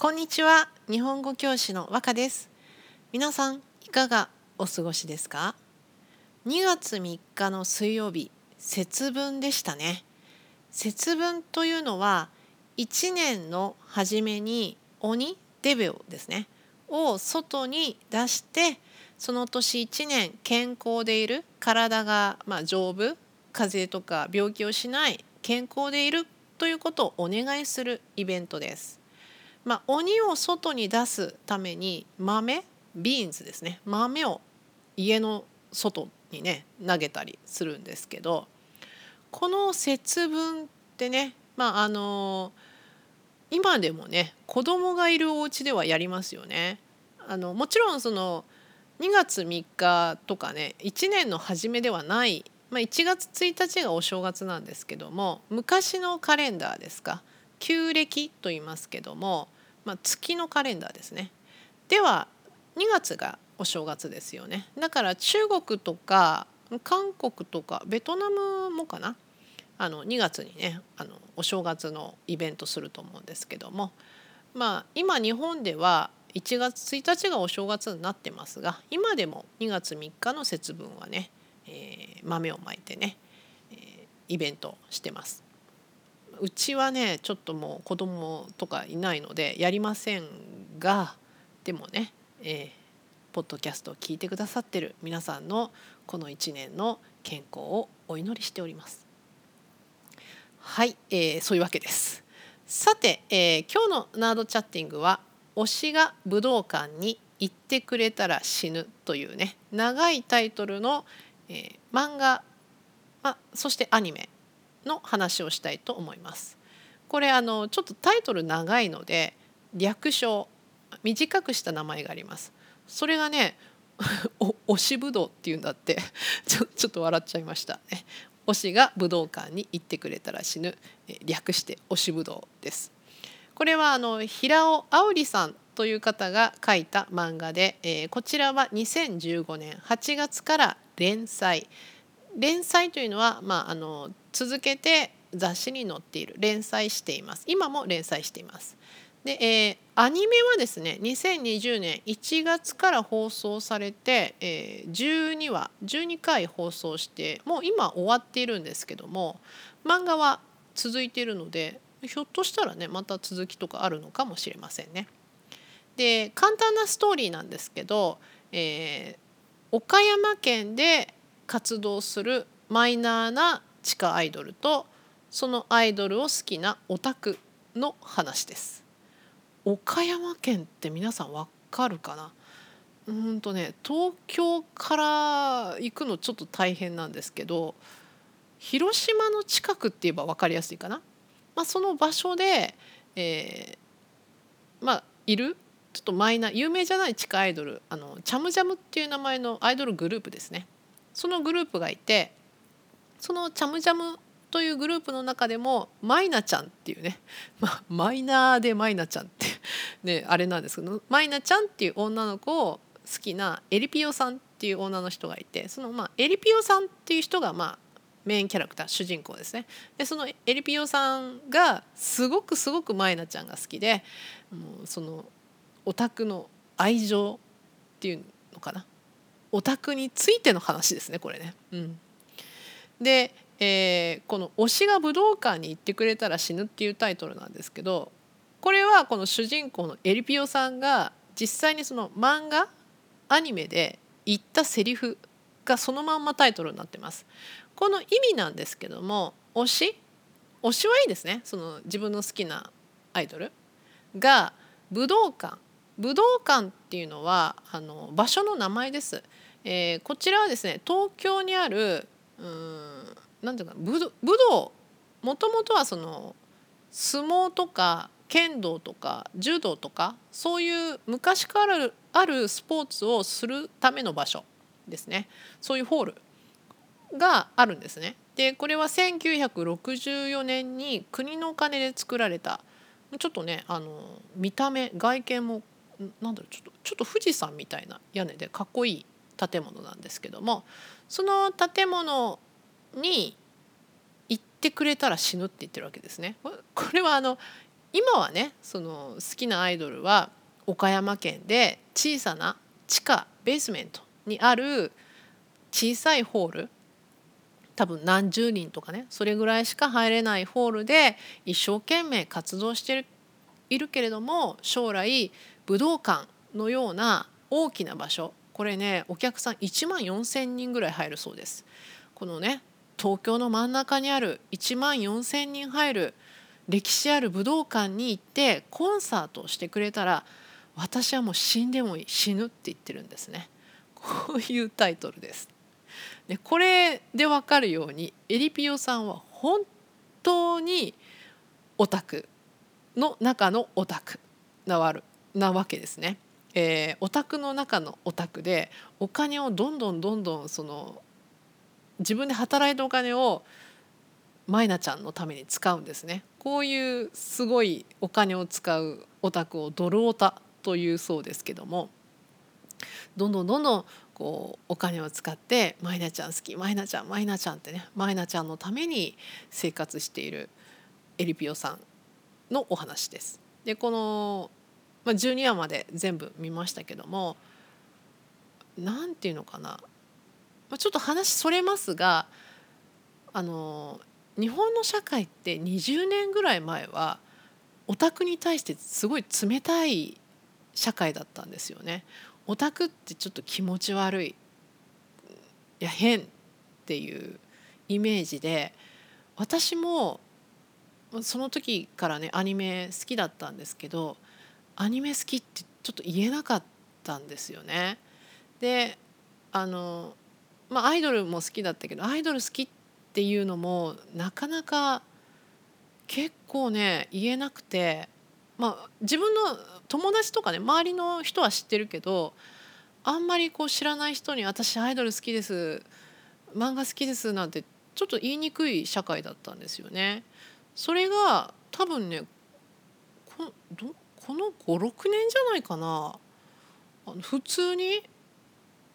こんにちは。日本語教師の和歌です。皆さんいかがお過ごしですか？2月3日の水曜日節分でしたね。節分というのは1年の初めに鬼デビューですね。を外に出してその年1年健康でいる体がまあ丈夫風邪とか病気をしない健康でいるということをお願いするイベントです。まあ、鬼を外に出すために豆ビーンズですね豆を家の外にね投げたりするんですけどこの節分ってねまああの今でもね子供がいるお家ではやりますよね。あのもちろんその2月3日とかね1年の初めではないまあ、1月1日がお正月なんですけども昔のカレンダーですか旧暦と言いますけども、まあ、月のカレンダーですね。では2月がお正月ですよね。だから中国とか韓国とかベトナムもかな。あの2月にねあのお正月のイベントすると思うんですけども。まあ今日本では1月1日がお正月になってますが今でも2月3日の節分はねえー、豆をまいてね、えー、イベントしてます。うちはねちょっともう子供とかいないのでやりませんがでもね、えー、ポッドキャストを聞いてくださってる皆さんのこの1年の健康をお祈りしております。はい、えー、そういうわけです。さて、えー、今日のナードチャッティングは推しが武道館に行ってくれたら死ぬというね長いタイトルの、えー、漫画、まそしてアニメの話をしたいと思います。これあのちょっとタイトル長いので略称短くした名前があります。それがね お推しぶどうっていうんだって ちょちょっと笑っちゃいましたね。推しが武道館に行ってくれたら死ぬ略して推しぶどうです。これはあの平尾あおりさんという方が書いた漫画で、えー、こちらは2015年8月から連載連載というのは、まあ、あの続けて雑誌に載っている。連載しています。今も連載しています。で、えー、アニメはですね2020年1月から放送されて、えー、12話12回放送してもう今終わっているんですけども漫画は続いているのでひょっとしたらねまた続きとかあるのかもしれませんね。で簡単なストーリーなんですけど、えー、岡山県で活動するマイナーな地下アイドルとそのアイドルを好きなオタクの話です。岡山県って皆さんわかるかな？うんとね東京から行くのちょっと大変なんですけど広島の近くって言えば分かりやすいかな、まあ、その場所で、えー、まあいる？ちょっとマイナー有名じゃない地下アイドルあのチャムジャムっていう名前のアイドルグループですね。そのグループがいてそのチャムジャムというグループの中でもマイナちゃんっていうね、まあ、マイナーでマイナちゃんって ねあれなんですけどマイナちゃんっていう女の子を好きなエリピオさんっていう女の人がいてそのまあエリピオさんっていう人がまあメインキャラクター主人公ですね。でそのエリピオさんがすごくすごくマイナちゃんが好きでもうそのオタクの愛情っていうのかな。オタクについての話ですねこれね。うん、で、えー、この「推しが武道館に行ってくれたら死ぬ」っていうタイトルなんですけどこれはこの主人公のエリピオさんが実際にその漫画アニメで言ったセリフがそのまんまタイトルになってます。この意味なんですけども推し推しはいいですねその自分の好きなアイドルが武道館武道館っていうのはあの場所の名前です。えー、こちらはですね東京にあるうんなんていうか武道もともとはその相撲とか剣道とか柔道とかそういう昔からあるスポーツをするための場所ですねそういうホールがあるんですね。でこれは1964年に国のお金で作られたちょっとねあの見た目外見もなんだろうちょっとちょっと富士山みたいな屋根でかっこいい建物なんですけどもその建物に行ってくれたら死ぬって言ってるわけですね。これはあの今はねその好きなアイドルは岡山県で小さな地下ベースメントにある小さいホール多分何十人とかねそれぐらいしか入れないホールで一生懸命活動しているけれども将来武道館のような大きな場所。これねお客さん1万4,000人ぐらい入るそうです。このね東京の真ん中にある1万4,000人入る歴史ある武道館に行ってコンサートをしてくれたら私はもう死んでもいい死ぬって言ってるんですね。こういうタイトルです。でこれで分かるようにエリピオさんは本当にオタクの中のオタクなわる。なわけですね。えー、オタクの中のオタクでお金をどんどんどんどんその自分で働いたお金をマイナちゃんのために使うんですねこういうすごいお金を使うオタクをドルオタというそうですけどもどんどんどんどんこうお金を使って「マイナちゃん好きマイナちゃんマイナちゃん」ってねマイナちゃんのために生活しているエリピオさんのお話です。でこの、まあ、12話まで全部見ましたけども何て言うのかな、まあ、ちょっと話それますがあの日本の社会って20年ぐらい前はオタクに対してすごい冷たい社会だったんですよね。オタクってちょっと気持ち悪いいや変っていうイメージで私もその時からねアニメ好きだったんですけどアニメ好きってちょっと言えなかったんですよね。であのまあアイドルも好きだったけどアイドル好きっていうのもなかなか結構ね言えなくてまあ自分の友達とかね周りの人は知ってるけどあんまりこう知らない人に「私アイドル好きです漫画好きです」なんてちょっと言いにくい社会だったんですよね。それが多分ねこどこの56年じゃないかな。あの普通に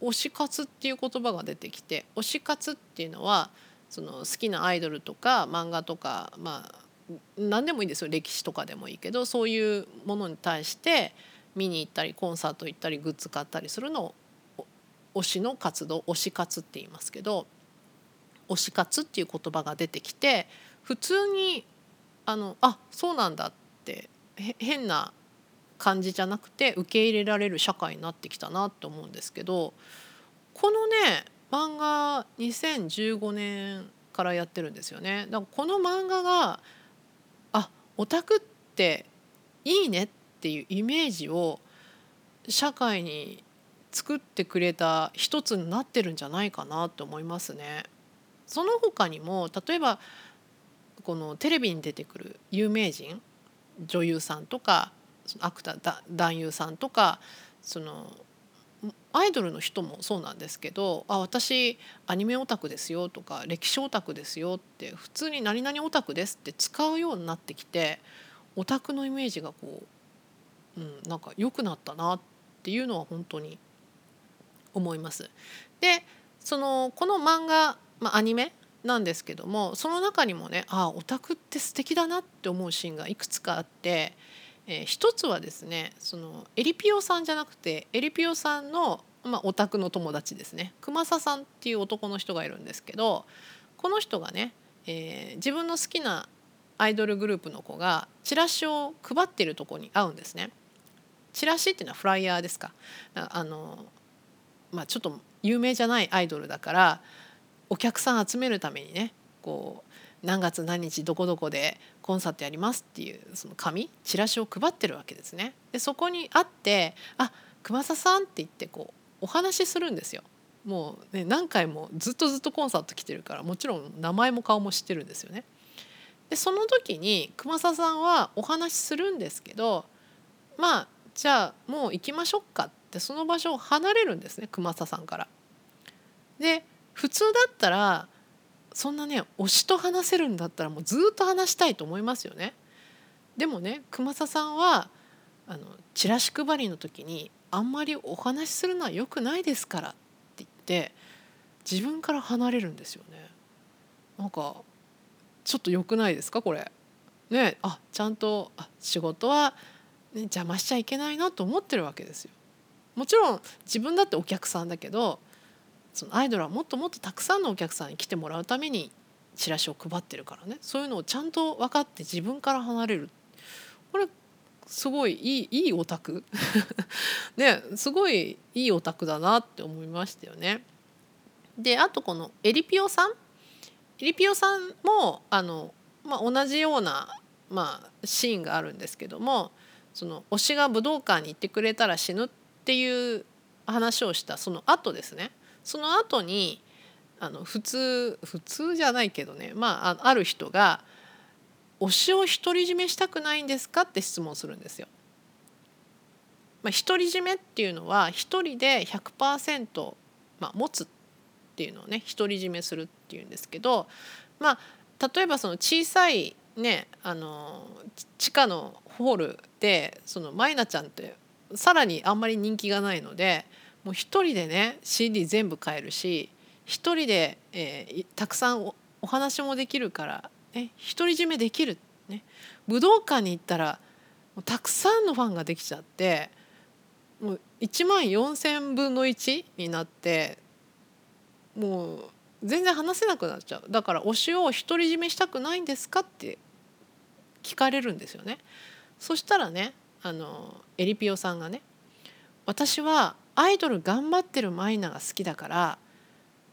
推し活っていう言葉が出てきて推し活っていうのはその好きなアイドルとか漫画とかまあ何でもいいんですよ。歴史とかでもいいけどそういうものに対して見に行ったりコンサート行ったりグッズ買ったりするのを推しの活動推し活って言いますけど推し活っていう言葉が出てきて普通にあのあそうなんだって変な感じじゃなくて受け入れられる社会になってきたなと思うんですけどこのね漫画2015年からやってるんですよね。だからこの漫画があオタクっていいねっていうイメージを社会に作ってくれた一つになってるんじゃないかなと思いますね。その他にも例えばこのテレビに出てくる有名人女優さんとかアクター男優さんとかそのアイドルの人もそうなんですけど「あ私アニメオタクですよ」とか「歴史オタクですよ」って普通に「何々オタクです」って使うようになってきてオタクのイメージがこう、うん、なんか良くなったなっていうのは本当に思います。でそのこの漫画、まあ、アニメなんですけどもその中にもねあオタクって素敵だなって思うシーンがいくつかあって、えー、一つはですねそのエリピオさんじゃなくてエリピオさんの、まあ、オタクの友達ですね熊佐さんっていう男の人がいるんですけどこの人がね、えー、自分の好きなアイドルグループの子がチラシを配ってるとこに会うんですね。チラシっていうのはフライヤーですかあの、まあ、ちょっと有名じゃないアイドルだからお客さん集めるためにねこう何月何日どこどこでコンサートやりますっていうその紙チラシを配ってるわけですね。でそこに会って「あ熊佐さん」って言ってこうお話しするんですよ。もうね何回もずっとずっとコンサート来てるからもちろん名前も顔も知ってるんですよね。でその時に熊佐さんはお話しするんですけどまあじゃあもう行きましょうかってその場所を離れるんですね熊佐さんから。で普通だったらそんなね推しと話せるんだったらもうずっと話したいと思いますよね。でもね熊佐さんはあのチラシ配りの時にあんまりお話しするのは良くないですからって言って自分から離れるんですよね。なんかちょっと良くないですかこれ？ねあちゃんとあ仕事は、ね、邪魔しちゃいけないなと思ってるわけですよ。もちろん自分だってお客さんだけどそのアイドルはもっともっとたくさんのお客さんに来てもらうためにチラシを配ってるからね。そういうのをちゃんと分かって自分から離れる。これすごいいいいいオタク。ねすごいいいオタクだなって思いましたよね。であとこのエリピオさん。エリピオさんもあの、まあ、同じような、まあ、シーンがあるんですけどもその推しが武道館に行ってくれたら死ぬっていう話をしたその後ですね。その後にあの普通普通じゃないけどねまあある人が「推しを独り占めしたくないんですか?」って質問するんですよ。まあ、独り占めっていうのは一人で100%、まあ、持つっていうのをね独り占めするっていうんですけどまあ例えばその小さいねあの地下のホールでそのマイナちゃんってさらにあんまり人気がないのでもう一人でね CD 全部買えるし一人で、えー、たくさんお話もできるから、ね、独り占めできる、ね、武道館に行ったらたくさんのファンができちゃってもう1万4,000分の1になってもう全然話せなくなっちゃうだから推しを独り占めしたくないんですかって聞かれるんですよね。そしたらねあのエリピオさんがね私はアイドル頑張ってるマイナが好きだから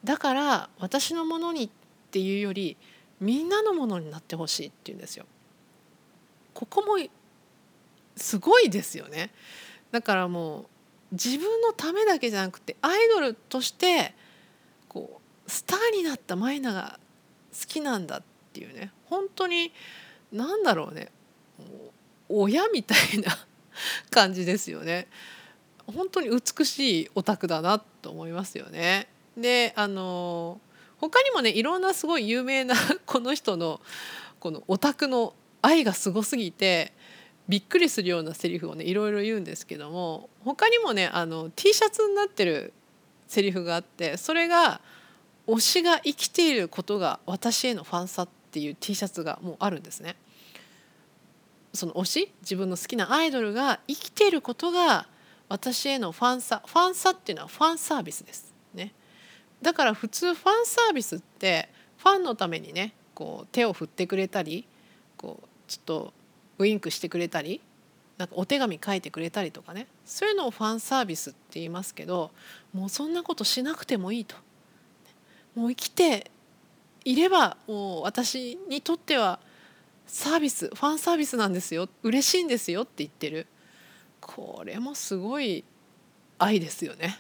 だから私のものにっていうよりみんなのものになってほしいって言うんですよ。ここもすごいですよね。だからもう自分のためだけじゃなくてアイドルとしてこうスターになったマイナが好きなんだっていうね本当に何だろうね親みたいな 感じですよね。本当に美しいオタクだなと思いますよね。であの他にもねいろんなすごい有名な この人のこのオタクの愛がすごすぎてびっくりするようなセリフをねいろいろ言うんですけども他にもねあの T シャツになってるセリフがあってそれが「推しが生きていることが私へのファンさ」っていう T シャツがもうあるんですね。その推し自分の好きなアイドルが生きていることが私へのファンサファンサっていうのはファンサービスですね。だから普通ファンサービスってファンのためにねこう手を振ってくれたりこうちょっとウインクしてくれたりなんかお手紙書いてくれたりとかね。そういうのをファンサービスって言いますけどもうそんなことしなくてもいいと。もう生きていればもう私にとってはサービスファンサービスなんですよ。嬉しいんですよって言ってる。これもすごい愛ですよね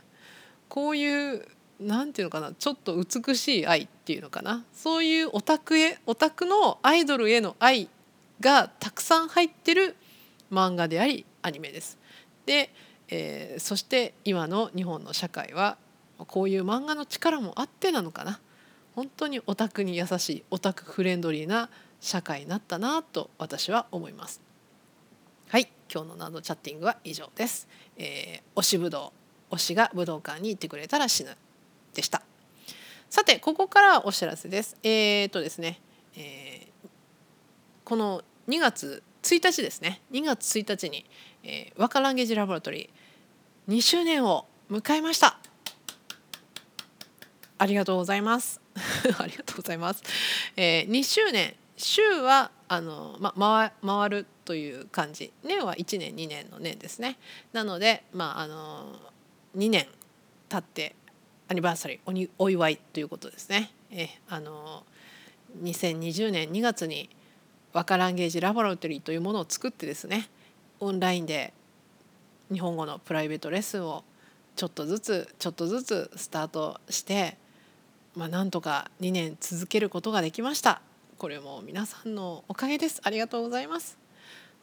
こういう何て言うのかなちょっと美しい愛っていうのかなそういうオタクへオタクのアイドルへの愛がたくさん入ってる漫画でありアニメです。で、えー、そして今の日本の社会はこういう漫画の力もあってなのかな本当にオタクに優しいオタクフレンドリーな社会になったなと私は思います。今日のナードチャッティングは以上です。えー、推しぶどう推しが武道館に行ってくれたら死ぬでした。さてここからお知らせです。えー、っとですね、えー、この2月1日ですね2月1日に、えー、若ランゲージラボラトリー2周年を迎えました。ありがとうございます。ありがとうございます。えー、2周年週はあの、ま、回回るという感じ年は1年2年の年ですねなので、まあ、あの2年経ってアニバーサリーお祝いということですね。えあの2020年2月にワカランゲージラボラトリーというものを作ってですねオンラインで日本語のプライベートレッスンをちょっとずつちょっとずつスタートして、まあ、なんとか2年続けることができました。これも皆さんのおかげですありがとうございます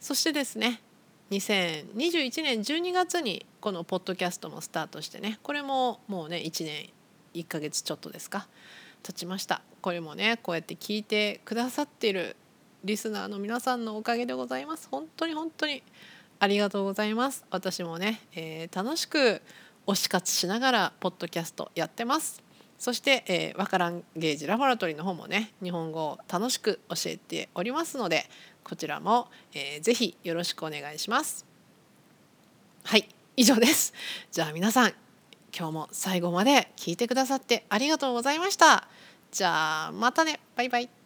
そしてですね2021年12月にこのポッドキャストもスタートしてねこれももうね1年1ヶ月ちょっとですか経ちました。これもねこうやって聞いてくださっているリスナーの皆さんのおかげでございます。本当に本当にありがとうございます。私もね、えー、楽しく推し活しながらポッドキャストやってます。そして、えー、わからんゲージラボラトリーの方もね日本語を楽しく教えておりますのでこちらも、えー、ぜひよろしくお願いします。はい以上です。じゃあ皆さん今日も最後まで聞いてくださってありがとうございました。じゃあまたね。バイバイ。